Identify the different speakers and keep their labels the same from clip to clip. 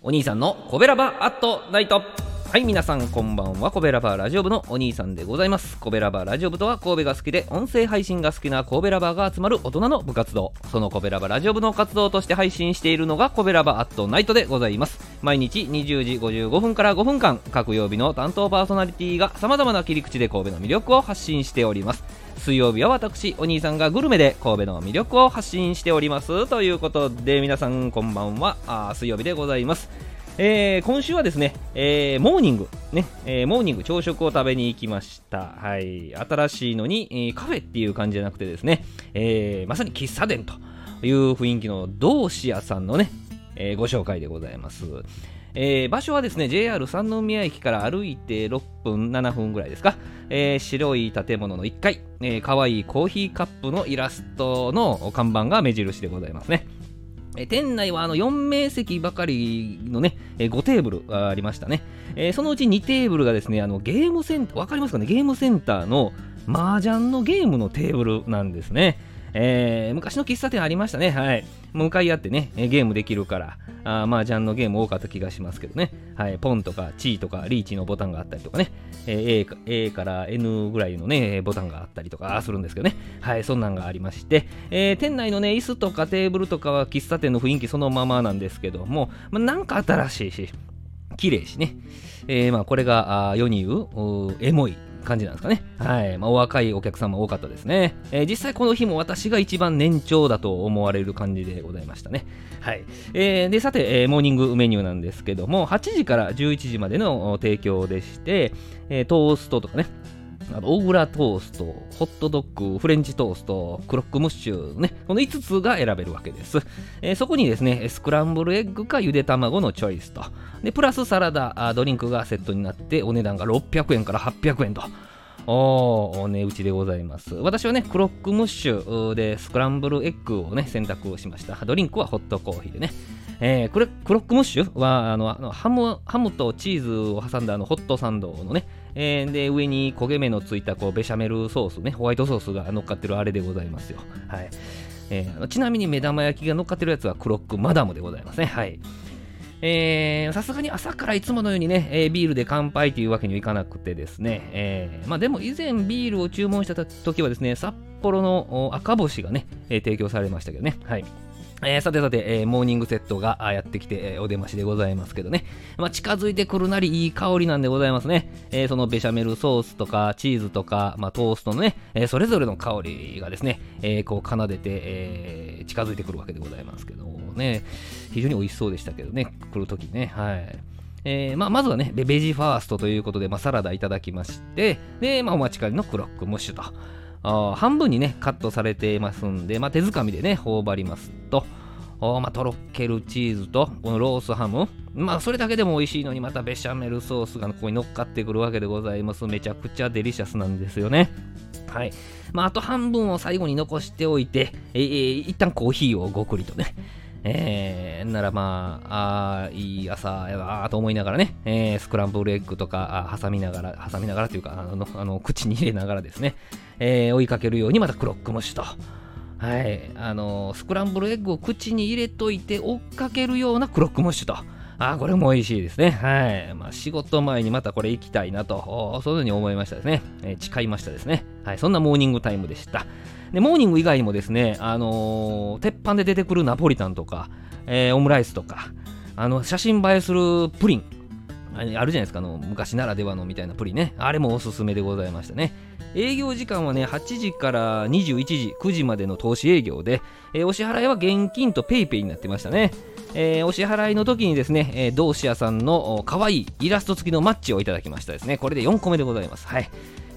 Speaker 1: お兄さんのコベラバアットナイト。はい皆さんこんばんは。コベラバーラジオ部のお兄さんでございます。コベラバーラジオ部とは神戸が好きで音声配信が好きな神戸ラバーが集まる大人の部活動。そのコベラバーラジオ部の活動として配信しているのがコベラバーアットナイトでございます。毎日20時55分から5分間各曜日の担当パーソナリティが様々な切り口で神戸の魅力を発信しております。水曜日は私お兄さんがグルメで神戸の魅力を発信しておりますということで皆さんこんばんはあ水曜日でございますえー、今週はですね、えー、モーニング、ね、えー、モーニング朝食を食べに行きました。はい。新しいのに、えー、カフェっていう感じじゃなくてですね、え、まさに喫茶店という雰囲気の同志屋さんのね、え、ご紹介でございます。えー、場所はですね JR 三宮駅から歩いて6分7分ぐらいですか、えー、白い建物の1階、えー、かわいいコーヒーカップのイラストの看板が目印でございますね。え店内はあの4名席ばかりのね、え5テーブルありましたね、え、そのうち2テーブルがですねあのゲームセンターわかりますかね？ゲームセンターの麻雀のゲームのテーブルなんですね。えー、昔の喫茶店ありましたね。はい。向かい合ってね、ゲームできるから、あまあ、ジャンのゲーム多かった気がしますけどね。はい。ポンとか、チーとか、リーチのボタンがあったりとかね。えー、A, A から N ぐらいのね、ボタンがあったりとかするんですけどね。はい。そんなんがありまして、えー、店内のね、椅子とかテーブルとかは喫茶店の雰囲気そのままなんですけども、まあ、なんか新しいし、綺麗しね。えー、まあ、これがあ世に言うエモい感じなんですかね。はい。まあ、お若いお客様多かったですね。えー、実際この日も私が一番年長だと思われる感じでございましたね。はい。えー、で、さて、えー、モーニングメニューなんですけども、8時から11時までの提供でして、えー、トーストとかね、あの、オーグラトースト、ホットドッグ、フレンチトースト、クロックムッシュ、ね、この5つが選べるわけです。えー、そこにですね、スクランブルエッグかゆで卵のチョイスと、で、プラスサラダ、ドリンクがセットになって、お値段が600円から800円と。おお値打ちでございます。私はね、クロックムッシュでスクランブルエッグをね、選択をしました。ドリンクはホットコーヒーでね。えー、クロックムッシュはあのあのハムハムとチーズを挟んだあのホットサンドのね、えー、で上に焦げ目のついたこうベシャメルソースねホワイトソースが乗っかってるあれでございますよ。はいえー、ちなみに目玉焼きが乗っかってるやつはクロックマダムでございますね。はいさすがに朝からいつものようにね、えー、ビールで乾杯というわけにはいかなくてですね、えー、まあ、でも以前ビールを注文した時はですね、札幌の赤星がね、え、提供されましたけどね、はい。えー、さてさて、えー、モーニングセットがやってきて、えー、お出ましでございますけどね。まあ、近づいてくるなりいい香りなんでございますね。え、そのベシャメルソースとかチーズとか、まあ、トーストのね、えそれぞれの香りがですね、えこう奏でて、え近づいてくるわけでございますけどね。非常に美味しそうでしたけどね、来るときね。はい。えーまあ、まずはね、ベジファーストということで、まあ、サラダいただきまして、で、まあ、お待ちかねのクロックムッシュと。半分にね、カットされていますんで、まあ、手づかみでね、頬張りますと、おまあ、とろけるチーズと、このロースハム。まあ、それだけでも美味しいのに、またベシャメルソースがここに乗っかってくるわけでございます。めちゃくちゃデリシャスなんですよね。はい。まあ、あと半分を最後に残しておいて、えー、一旦コーヒーをごくりとね。えー、ならまあ、あいい朝やなと思いながらね、えー、スクランブルエッグとか挟みながら、挟みながらというか、あの、あの口に入れながらですね、えー、追いかけるようにまたクロックムッシュと。はい、あのスクランブルエッグを口に入れといて追っかけるようなクロックムッシュと。あこれも美味しいですね。はい。まあ、仕事前にまたこれ行きたいなと、そういうふうに思いましたですね。えー、誓いましたですね。はい。そんなモーニングタイムでした。で、モーニング以外にもですね、あのー、鉄板で出てくるナポリタンとか、えー、オムライスとか、あの、写真映えするプリン、あるじゃないですか、あの、昔ならではのみたいなプリね。あれもおすすめでございましたね。営業時間はね、8時から21時、9時までの投資営業で、えー、お支払いは現金と PayPay になってましたね。えー、お支払いの時にですね、えー、同志屋さんの可愛いイラスト付きのマッチをいただきましたですね。これで4個目でございます。はい。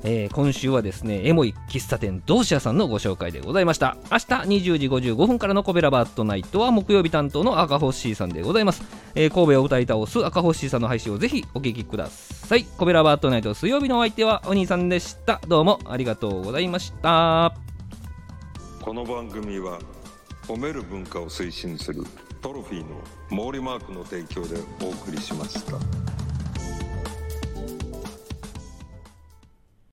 Speaker 1: えー、今週はですね、エモい喫茶店同志屋さんのご紹介でございました。明日20時55分からのコベラバットナイトは木曜日担当の赤星さんでございます。えー、神戸を歌い倒す赤星さんの配信をぜひお聞きください。コベラバートナイト水曜日のお相手はお兄さんでした。どうもありがとうございました。
Speaker 2: この番組は褒める文化を推進するトロフィーの毛利マークの提供でお送りしました。